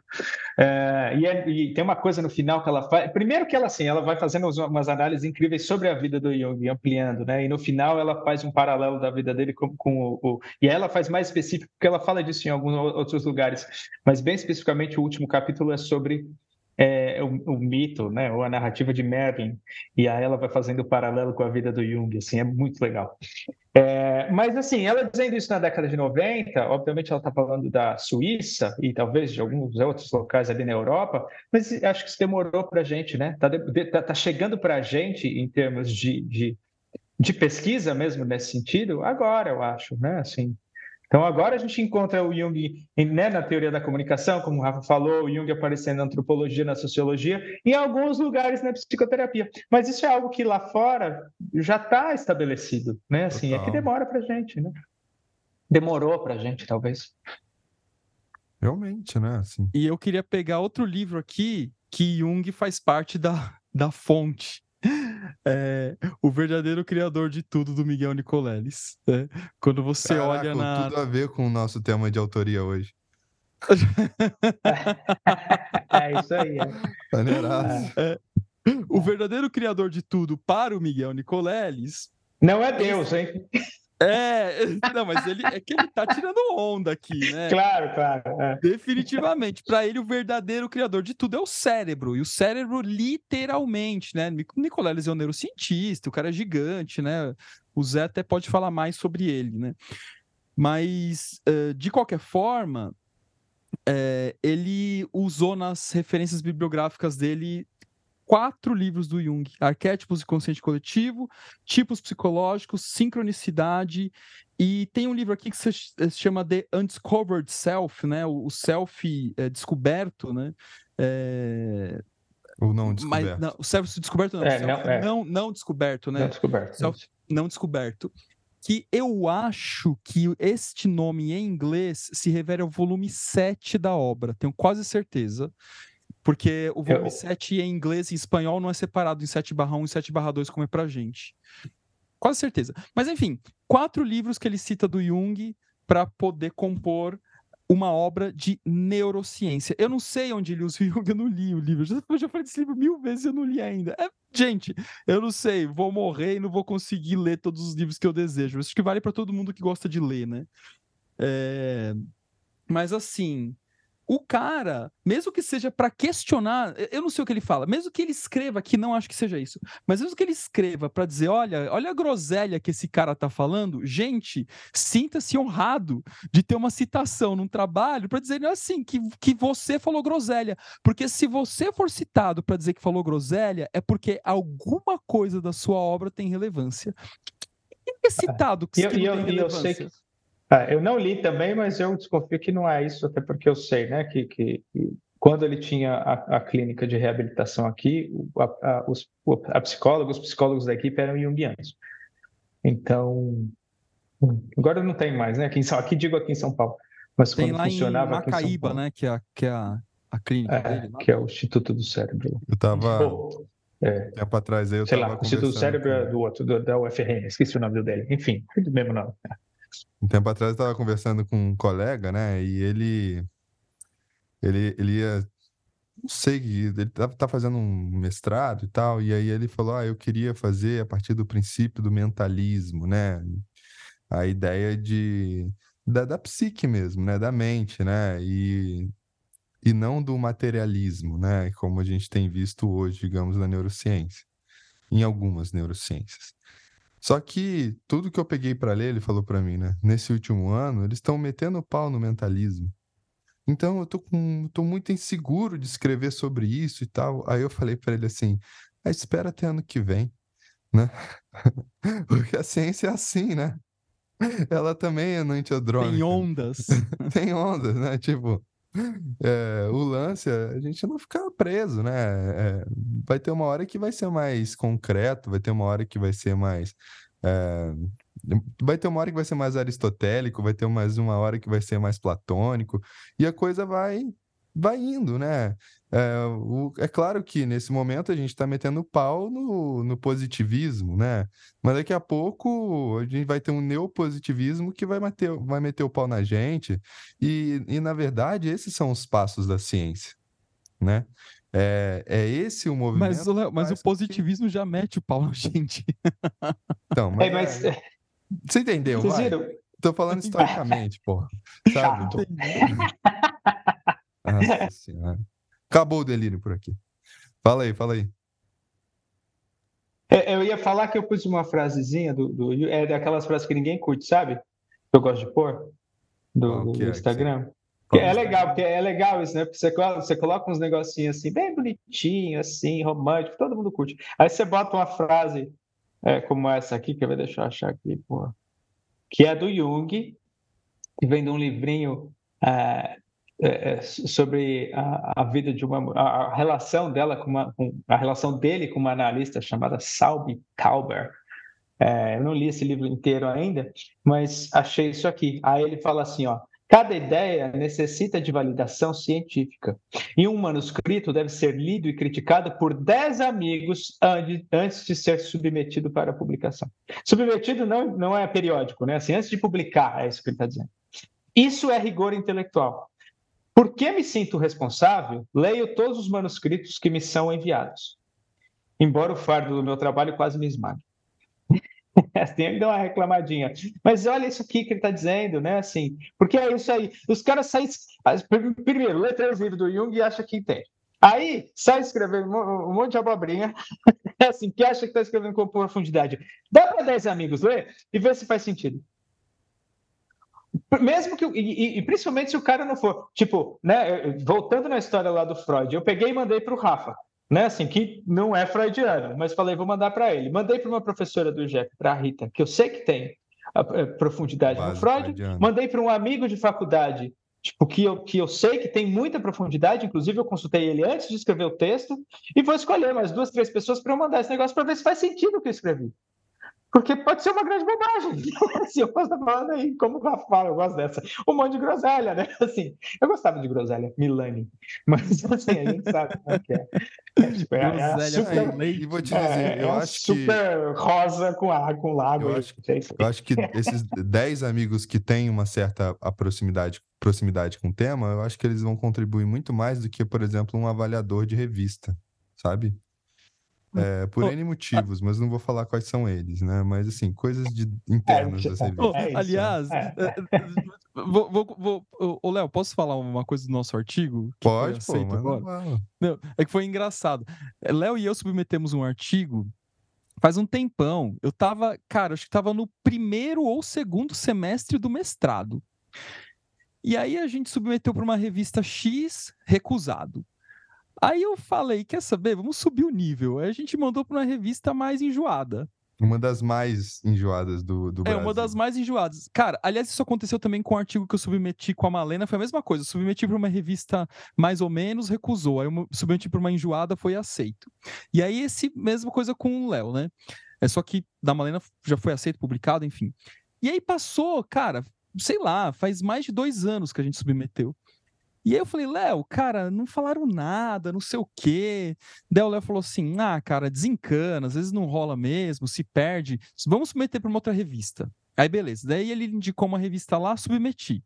É, e, é, e, tem uma coisa no final que ela faz. Primeiro que ela, assim, ela vai fazendo umas análises incríveis sobre a vida do Jung, ampliando, né? E no final ela faz um paralelo da vida dele com, com o, o, E ela faz mais específico, porque ela fala disso em alguns outros lugares. Mas bem especificamente, o último capítulo é sobre é, o, o, mito, né, ou a narrativa de Merlin, e aí ela vai fazendo paralelo com a vida do Jung, assim, é muito legal. É, mas, assim, ela dizendo isso na década de 90, obviamente ela está falando da Suíça e talvez de alguns outros locais ali na Europa, mas acho que isso demorou para a gente, né? Está tá, tá chegando para a gente em termos de, de, de pesquisa mesmo nesse sentido, agora, eu acho, né? Assim, então, agora a gente encontra o Jung né, na teoria da comunicação, como o Rafa falou, o Jung aparecendo na antropologia, na sociologia, em alguns lugares na psicoterapia. Mas isso é algo que lá fora já está estabelecido, né? Assim, Total. é que demora para a gente, né? Demorou para a gente, talvez. Realmente, né? Assim. E eu queria pegar outro livro aqui que Jung faz parte da, da fonte é, o verdadeiro criador de tudo do Miguel Nicoleles. Né? Quando você Caraca, olha na. Tudo a ver com o nosso tema de autoria hoje. é isso aí. É. É. O verdadeiro criador de tudo para o Miguel Nicoleles. Não é Deus, hein? É, não, mas ele é que ele tá tirando onda aqui, né? Claro, claro. É. Definitivamente, para ele o verdadeiro criador de tudo é o cérebro, e o cérebro literalmente, né? Nicoleles é um neurocientista, o cara é gigante, né? O Zé até pode falar mais sobre ele, né? Mas, uh, de qualquer forma, é, ele usou nas referências bibliográficas dele quatro livros do Jung: Arquétipos e Consciente Coletivo, Tipos Psicológicos, Sincronicidade. E tem um livro aqui que se chama The Undiscovered Self, né? O self é, descoberto, né? É... Ou não descoberto. Mas, não, o self descoberto não, é, self não, é. não, não, descoberto, né? Não descoberto. Self, não descoberto. que eu acho que este nome em inglês se refere ao volume 7 da obra, tenho quase certeza. Porque o volume eu... 7 em inglês e espanhol não é separado em 7 barra 1 e 7 barra 2 como é pra gente. Quase certeza. Mas enfim, quatro livros que ele cita do Jung para poder compor uma obra de neurociência. Eu não sei onde ele usa o Jung, eu não li o livro. Eu já, falei desse livro mil vezes e eu não li ainda. É, gente, eu não sei, vou morrer e não vou conseguir ler todos os livros que eu desejo. Acho que vale para todo mundo que gosta de ler, né? É... Mas assim, o cara, mesmo que seja para questionar, eu não sei o que ele fala, mesmo que ele escreva que não acho que seja isso, mas mesmo que ele escreva para dizer, olha, olha a groselha que esse cara tá falando, gente, sinta-se honrado de ter uma citação num trabalho para dizer assim que, que você falou groselha, porque se você for citado para dizer que falou groselha, é porque alguma coisa da sua obra tem relevância. Quem é citado que, eu, que eu, eu sei que ah, eu não li também, mas eu desconfio que não é isso, até porque eu sei, né, que, que, que quando ele tinha a, a, clínica de reabilitação aqui, a, a, os a os psicólogos da equipe eram junguianos. Então, agora não tem mais, né? Aqui, em, aqui digo aqui em São Paulo, mas tem quando lá funcionava em Macaíba, né? Que é, que é a, a clínica é, dele. Que é o Instituto do Cérebro. Eu tava é, tempo atrás aí eu sei tava lá, o Instituto do Cérebro é do outro, do, da UFRN, esqueci o nome dele. Enfim, do mesmo nome. Um tempo atrás eu estava conversando com um colega, né? E ele, ele, ele ia, não sei, ele tá, tá fazendo um mestrado e tal, e aí ele falou, ah, eu queria fazer a partir do princípio do mentalismo, né? A ideia de da, da psique mesmo, né? Da mente, né? E, e não do materialismo, né? Como a gente tem visto hoje, digamos, na neurociência, em algumas neurociências. Só que tudo que eu peguei para ler, ele falou para mim, né? Nesse último ano, eles estão metendo pau no mentalismo. Então eu tô com, tô muito inseguro de escrever sobre isso e tal. Aí eu falei para ele assim: ah, espera até ano que vem, né? Porque a ciência é assim, né? Ela também é noitiodrômica. Tem ondas. Tem ondas, né? Tipo, é, o lance é a gente não ficar preso, né? É, vai ter uma hora que vai ser mais concreto, vai ter uma hora que vai ser mais. É, vai ter uma hora que vai ser mais aristotélico, vai ter mais uma hora que vai ser mais platônico, e a coisa vai vai indo, né? É, o, é claro que nesse momento a gente está metendo pau no, no positivismo, né? Mas daqui a pouco a gente vai ter um neopositivismo que vai meter, vai meter o pau na gente. E, e na verdade, esses são os passos da ciência, né? É, é esse o movimento. Mas, o, mas o positivismo que... já mete o pau na gente. Então, mas. É, mas... Você entendeu? Vocês viram? Tô falando historicamente, pô. Sabe? Chato. Nossa senhora. Acabou o delírio por aqui. Fala aí, fala aí. É, eu ia falar que eu pus uma frasezinha do, do é daquelas frases que ninguém curte, sabe? Que eu gosto de pôr do, do é Instagram. É legal, porque é legal isso, né? Porque você, você coloca uns negocinhos assim, bem bonitinho, assim, romântico, todo mundo curte. Aí você bota uma frase é, como essa aqui, que eu vou deixar eu achar aqui, pô, que é do Jung, que vem de um livrinho é, é, é, sobre a, a, vida de uma a, relação dela com, uma, com, a relação dele com uma analista chamada Salby Tauber. É, eu não li esse livro inteiro ainda, mas achei isso aqui. Aí ele fala assim, ó, cada ideia necessita de validação científica e um manuscrito deve ser lido e criticado por dez amigos antes de ser submetido para publicação. Submetido não, não é periódico, né? Assim, antes de publicar, é isso que ele está dizendo. Isso é rigor intelectual. Por que me sinto responsável? Leio todos os manuscritos que me são enviados. Embora o fardo do meu trabalho quase me esmague. Tem que dar uma reclamadinha. Mas olha isso aqui que ele está dizendo, né? Assim, porque é isso aí. Os caras saem. Primeiro, lê três livros do Jung e acha que entende. Aí sai escrevendo um monte de abobrinha, assim, que acha que está escrevendo com profundidade. Dá para 10 amigos ler e ver se faz sentido. Mesmo que. E, e, principalmente se o cara não for. Tipo, né? Voltando na história lá do Freud, eu peguei e mandei para o Rafa, né? Assim, que não é freudiano, mas falei, vou mandar para ele. Mandei para uma professora do IGEP, para a Rita, que eu sei que tem a, a profundidade Base no Freud. Freudiano. Mandei para um amigo de faculdade, tipo, que eu, que eu sei que tem muita profundidade, inclusive eu consultei ele antes de escrever o texto, e vou escolher mais duas, três pessoas para eu mandar esse negócio para ver se faz sentido o que eu escrevi. Porque pode ser uma grande bobagem. assim, eu posso estar falando aí, como o Rafa fala, eu gosto dessa. Um monte de groselha, né? Assim, eu gostava de groselha, Milani. Mas assim, a gente sabe como é que é. é, tipo, é, é super, e vou te dizer, é, eu é acho super que... rosa com, a, com lago. Eu acho, eu acho que esses 10 amigos que têm uma certa proximidade, proximidade com o tema, eu acho que eles vão contribuir muito mais do que, por exemplo, um avaliador de revista, sabe? É, por oh, N motivos, mas não vou falar quais são eles, né? Mas assim, coisas de internas é, das revistas. Oh, aliás, é. é, é vou, vou, vou, ô Léo, posso falar uma coisa do nosso artigo? Pode, pô, agora? Não, é que foi engraçado. Léo e eu submetemos um artigo faz um tempão. Eu tava, cara, acho que tava no primeiro ou segundo semestre do mestrado. E aí a gente submeteu para uma revista X, recusado. Aí eu falei, quer saber? Vamos subir o nível. Aí a gente mandou para uma revista mais enjoada. Uma das mais enjoadas do, do Brasil. É, uma das mais enjoadas. Cara, aliás, isso aconteceu também com o um artigo que eu submeti com a Malena, foi a mesma coisa. Eu submeti para uma revista mais ou menos, recusou. Aí eu submeti para uma enjoada, foi aceito. E aí, esse mesma coisa com o Léo, né? É só que da Malena já foi aceito, publicado, enfim. E aí passou, cara, sei lá, faz mais de dois anos que a gente submeteu. E aí eu falei, Léo, cara, não falaram nada, não sei o quê. Daí o Léo falou assim: ah, cara, desencana, às vezes não rola mesmo, se perde. Vamos submeter para uma outra revista. Aí beleza. Daí ele indicou uma revista lá, submeti.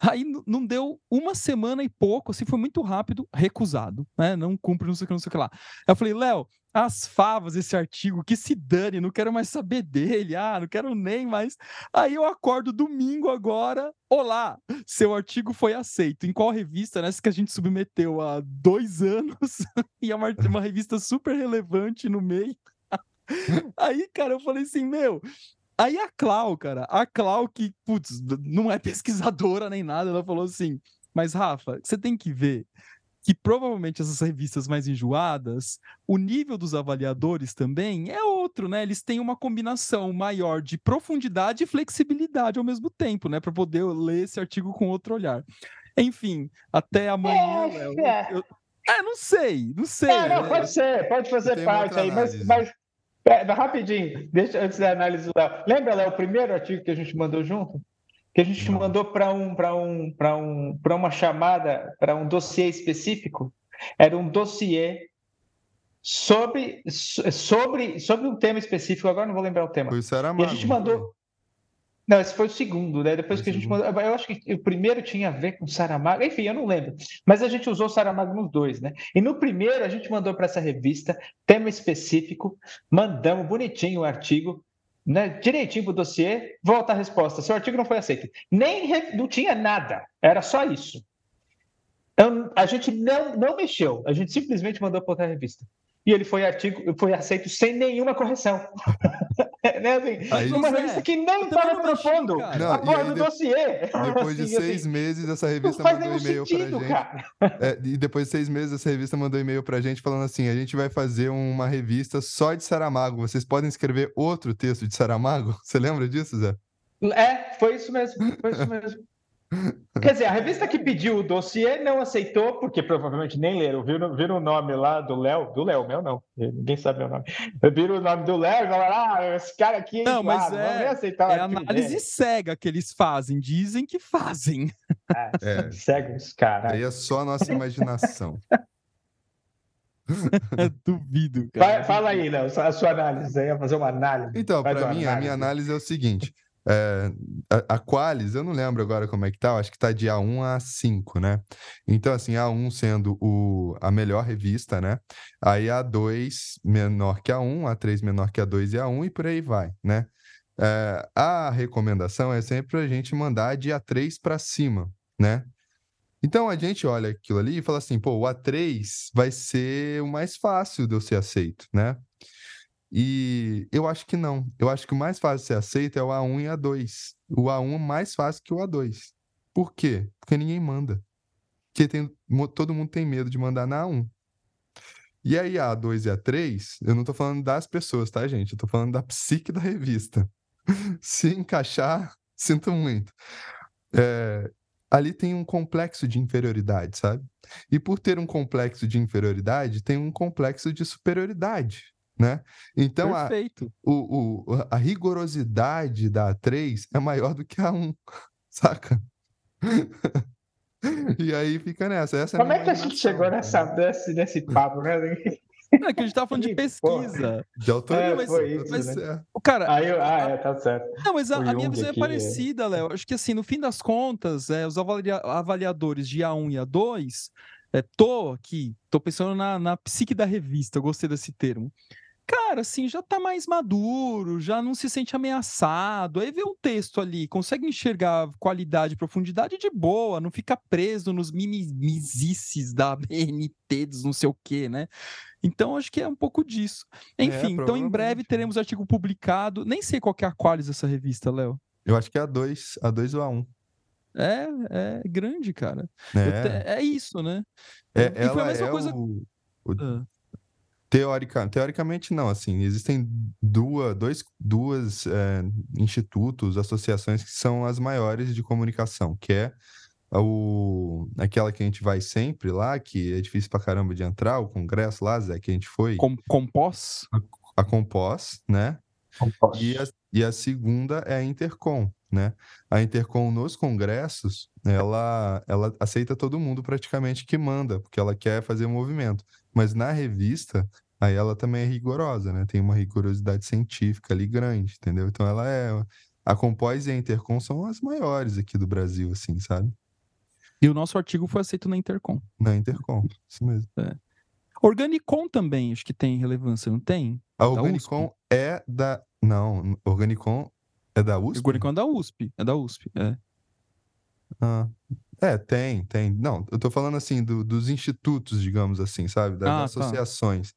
Aí não deu uma semana e pouco, assim, foi muito rápido, recusado, né? Não cumpre, não sei o que, não sei o que lá. Aí eu falei, Léo, as favas esse artigo, que se dane, não quero mais saber dele, ah, não quero nem mais. Aí eu acordo domingo agora, olá, seu artigo foi aceito. Em qual revista? Nessa que a gente submeteu há dois anos, e é uma, uma revista super relevante no meio. Aí, cara, eu falei assim, meu, Aí a Clau, cara, a Clau que, putz, não é pesquisadora nem nada, ela falou assim: Mas Rafa, você tem que ver que provavelmente essas revistas mais enjoadas, o nível dos avaliadores também é outro, né? Eles têm uma combinação maior de profundidade e flexibilidade ao mesmo tempo, né? Para poder ler esse artigo com outro olhar. Enfim, até amanhã. É, eu, eu... é não sei, não sei. É, não, pode ser, pode fazer parte aí, mas, mas é, rapidinho, deixa antes da análise do Léo. Lembra, Léo, o primeiro artigo que a gente mandou junto? Que a gente Não. mandou para um, um, um, uma chamada, para um dossiê específico? Era um dossiê sobre, sobre, sobre um tema específico, agora não vou lembrar o tema. Foi o Saramago, e a gente mandou. Não, esse foi o segundo, né? Depois que a gente mandou. Eu acho que o primeiro tinha a ver com Saramago, enfim, eu não lembro. Mas a gente usou Saramago nos dois, né? E no primeiro a gente mandou para essa revista, tema específico, mandamos bonitinho o artigo, né? Direitinho pro dossiê, volta a resposta. Seu artigo não foi aceito. Nem não tinha nada, era só isso. Eu, a gente não, não mexeu, a gente simplesmente mandou para outra revista e ele foi artigo, foi aceito sem nenhuma correção. né, assim, aí, uma revista é. que não estava propondo a porra do dossiê. Depois de assim, seis assim, meses, essa revista mandou um e-mail para gente. É, e depois de seis meses, essa revista mandou um e-mail para a gente falando assim: a gente vai fazer uma revista só de Saramago. Vocês podem escrever outro texto de Saramago? Você lembra disso, Zé? É, foi isso mesmo. Foi isso mesmo. Quer dizer, a revista que pediu o dossiê não aceitou, porque provavelmente nem leram. Viram, viram o nome lá do Léo, do Léo, meu não, ninguém sabe meu nome. Viram o nome do Léo e falaram: ah, esse cara aqui é Não, mas é, não aceitar é análise dele. cega que eles fazem, dizem que fazem. É, é. cegos, cara. Aí é só a nossa imaginação. Duvido, cara. Vai, fala aí, Léo, a sua análise aí, fazer uma análise. Então, para mim, análise. a minha análise é o seguinte. É, a, a Qualis, eu não lembro agora como é que tá, acho que tá de A1 a 5, né? Então, assim, A1 sendo o, a melhor revista, né? Aí A2 menor que A1, A3 menor que A2 e A1 e por aí vai, né? É, a recomendação é sempre a gente mandar de A3 para cima, né? Então a gente olha aquilo ali e fala assim, pô, o A3 vai ser o mais fácil de eu ser aceito, né? E eu acho que não. Eu acho que o mais fácil de ser aceito é o A1 e A2. O A1 é mais fácil que o A2. Por quê? Porque ninguém manda. Porque tem, todo mundo tem medo de mandar na A1. E aí, a A2 e a A3, eu não tô falando das pessoas, tá, gente? Eu tô falando da psique da revista. Se encaixar, sinto muito. É, ali tem um complexo de inferioridade, sabe? E por ter um complexo de inferioridade, tem um complexo de superioridade né? Então a, Perfeito. o, o, a rigorosidade da A3 é maior do que a 1, saca? E aí fica nessa. Essa é a Como é minha que a gente chegou nessa, entendeu? nesse, nesse papo, né? É que a gente tava falando de pesquisa. De autoria, É, mas, foi isso, mas né? é. O Cara, Aí, eu- ah, é, tá certo. Não, mas a, a minha visão aqui, é é. parecida, Léo. Acho que assim, no fim das contas, é, os avalia- avaliadores de A1 e A2, é, tô aqui, tô pensando na, na psique da revista, eu gostei desse termo. Cara, assim, já tá mais maduro, já não se sente ameaçado. Aí vê um texto ali, consegue enxergar qualidade e profundidade de boa, não fica preso nos mimimizices da BNT, dos não sei o quê, né? Então, acho que é um pouco disso. Enfim, então em breve né? teremos artigo publicado. Nem sei qual que é a qualis dessa revista, Léo. Eu acho que é a 2, a 2 ou a 1. É, é grande, cara. É, te- É isso, né? é, e foi a mesma é coisa. o, o- Ah, teórica, teoricamente não, assim, existem duas, dois, duas é, institutos, associações que são as maiores de comunicação, que é o, aquela que a gente vai sempre lá, que é difícil pra caramba de entrar, o congresso lá, Zé, que a gente foi, com, compós? a Compós, né? Composto. E a, e a segunda é a Intercom, né? A Intercom nos congressos, ela, ela aceita todo mundo praticamente que manda, porque ela quer fazer movimento. Mas na revista, aí ela também é rigorosa, né? Tem uma rigorosidade científica ali grande, entendeu? Então ela é... A Compós e a Intercom são as maiores aqui do Brasil, assim, sabe? E o nosso artigo foi aceito na Intercom. Na Intercom, isso mesmo. Organicom também, acho que tem relevância, não tem? A Da? Organicom é da... Não, Organicom é da USP? Organicom é da USP. É da USP. É. Ah, é, tem, tem. Não, eu tô falando assim do- dos institutos, digamos assim, sabe? Das Ah, tá. associações.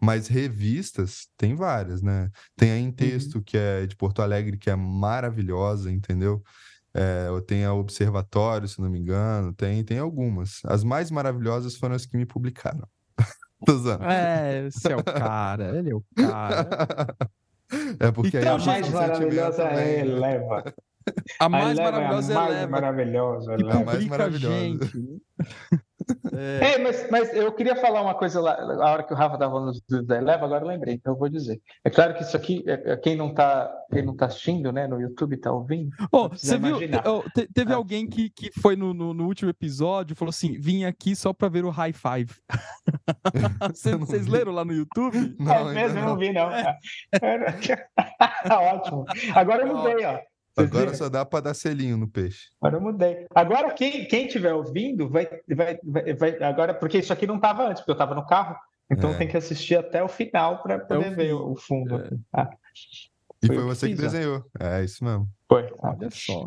Mas revistas, tem várias, né? Tem a Em Texto, que é de Porto Alegre, que é maravilhosa, entendeu? É, eu tenho a Observatório, se não me engano, tem, tem algumas. As mais maravilhosas foram as que me publicaram. Tô zoando. É, esse é o cara. Ele é o cara. É porque Então, aí A eu mais sentimento maravilhosa é também, né? Eleva. A A mais Eleva é a maravilhosa é mais Eleva, maravilhosa. que Eleva. mais publica a maravilhosa. gente. É. É, mas, mas eu queria falar uma coisa lá, a hora que o Rafa estava falando do- da Eleva, agora eu lembrei, então eu vou dizer. É claro que isso aqui, é- é quem não está quem não tá assistindo, né, no YouTube está ouvindo, precisa você viu? imaginar. te- teve Ah. alguém que, que foi no, no, no último episódio e falou assim: vim aqui só pra ver o high five. Vocês não leram lá no YouTube? Não, é mesmo, eu não não. vi, não. Ótimo. Agora eu mudei, ó. Agora só dá pra dar selinho no peixe. Agora eu mudei. Agora, quem, quem estiver ouvindo, vai, vai, vai, vai- Agora, porque isso aqui não estava antes, porque eu estava no carro, então É. tem que assistir até o final para poder o ver o fundo. É. Ah, E Foi foi que você que ó. desenhou. É isso mesmo. foi. Olha só.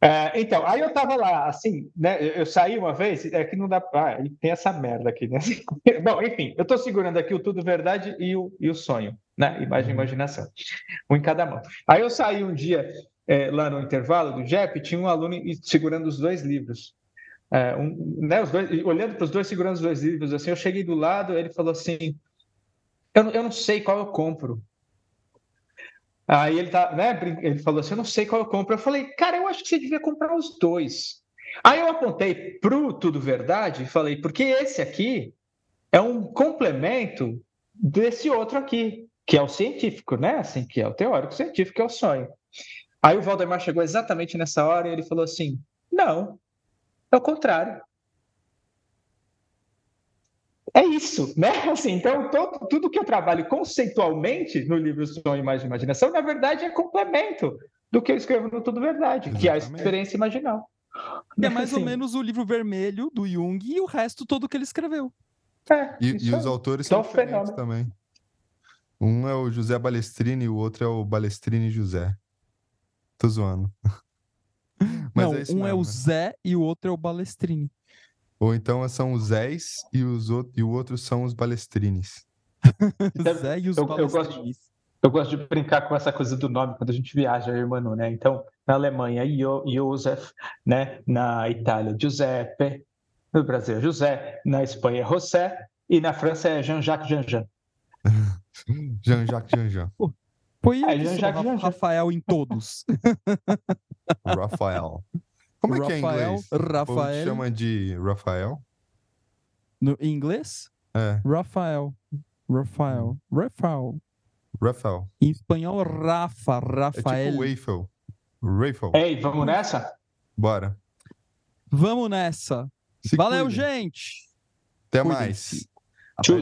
É, então, aí eu tava lá, assim, né? Eu, eu saí uma vez, é que não dá. Ah, e tem essa merda aqui, né? Bom, enfim, eu tô segurando aqui o Tudo Verdade e o, e o Sonho, né? Imagem e Uhum. imaginação. Um em cada mão. Aí eu saí um dia é, lá no intervalo do JEP, tinha um aluno segurando os dois livros. É, um, né, os dois, olhando para os dois, segurando os dois livros, assim, eu cheguei do lado, ele falou assim: eu, eu não sei qual eu compro. Aí ele tá, né? Ele falou assim: eu não sei qual eu compro. Eu falei, cara, eu acho que você devia comprar os dois. Aí eu apontei pro Tudo Verdade e falei, porque esse aqui é um complemento desse outro aqui, que é o científico, né? Assim, que é o teórico científico, que é o sonho. Aí o Valdemar chegou exatamente nessa hora e ele falou assim: não, é o contrário. É isso, né? Assim, então, todo, tudo que eu trabalho conceitualmente no livro Sonho, Imagem e Imaginação, na verdade, é complemento do que eu escrevo no Tudo Verdade, que é a experiência imaginal. É mais ou Assim, menos o livro vermelho do Jung e o resto todo que ele escreveu. é, E, e os autores Só são o diferentes fenômeno. também. Um é o José Balestrini e o outro é o Balestrini José. Tô zoando. Mas não, é um é mesmo, o né? Zé e o outro é o Balestrini. Ou então são os Zés e, os outros, e o outro são os Balestrines. Zé e os eu- eu gosto-. Eu gosto de brincar com essa coisa do nome quando a gente viaja, eu o Manu, né? Então, na Alemanha, Jo- Josef, né? Na Itália, Giuseppe, no Brasil, José, na Espanha, José, e na França é Jean-Jacques Jean-Jean. Jean-Jacques Jean-Jean. Foi Ah, ele que já- já- Ra- já- já. Rafael em todos. Rafael. Como é que é em Rafael, inglês? Te Rafael. chama de Rafael? No, em inglês? É. Rafael. Rafael. Rafael. Rafael. Em espanhol, Rafa. É Rafael. tipo Rafael. Rafael. Ei, vamos nessa? Bora. Vamos nessa. Se Valeu, cuidem. gente. Até Cuidem-se. mais. Tchau.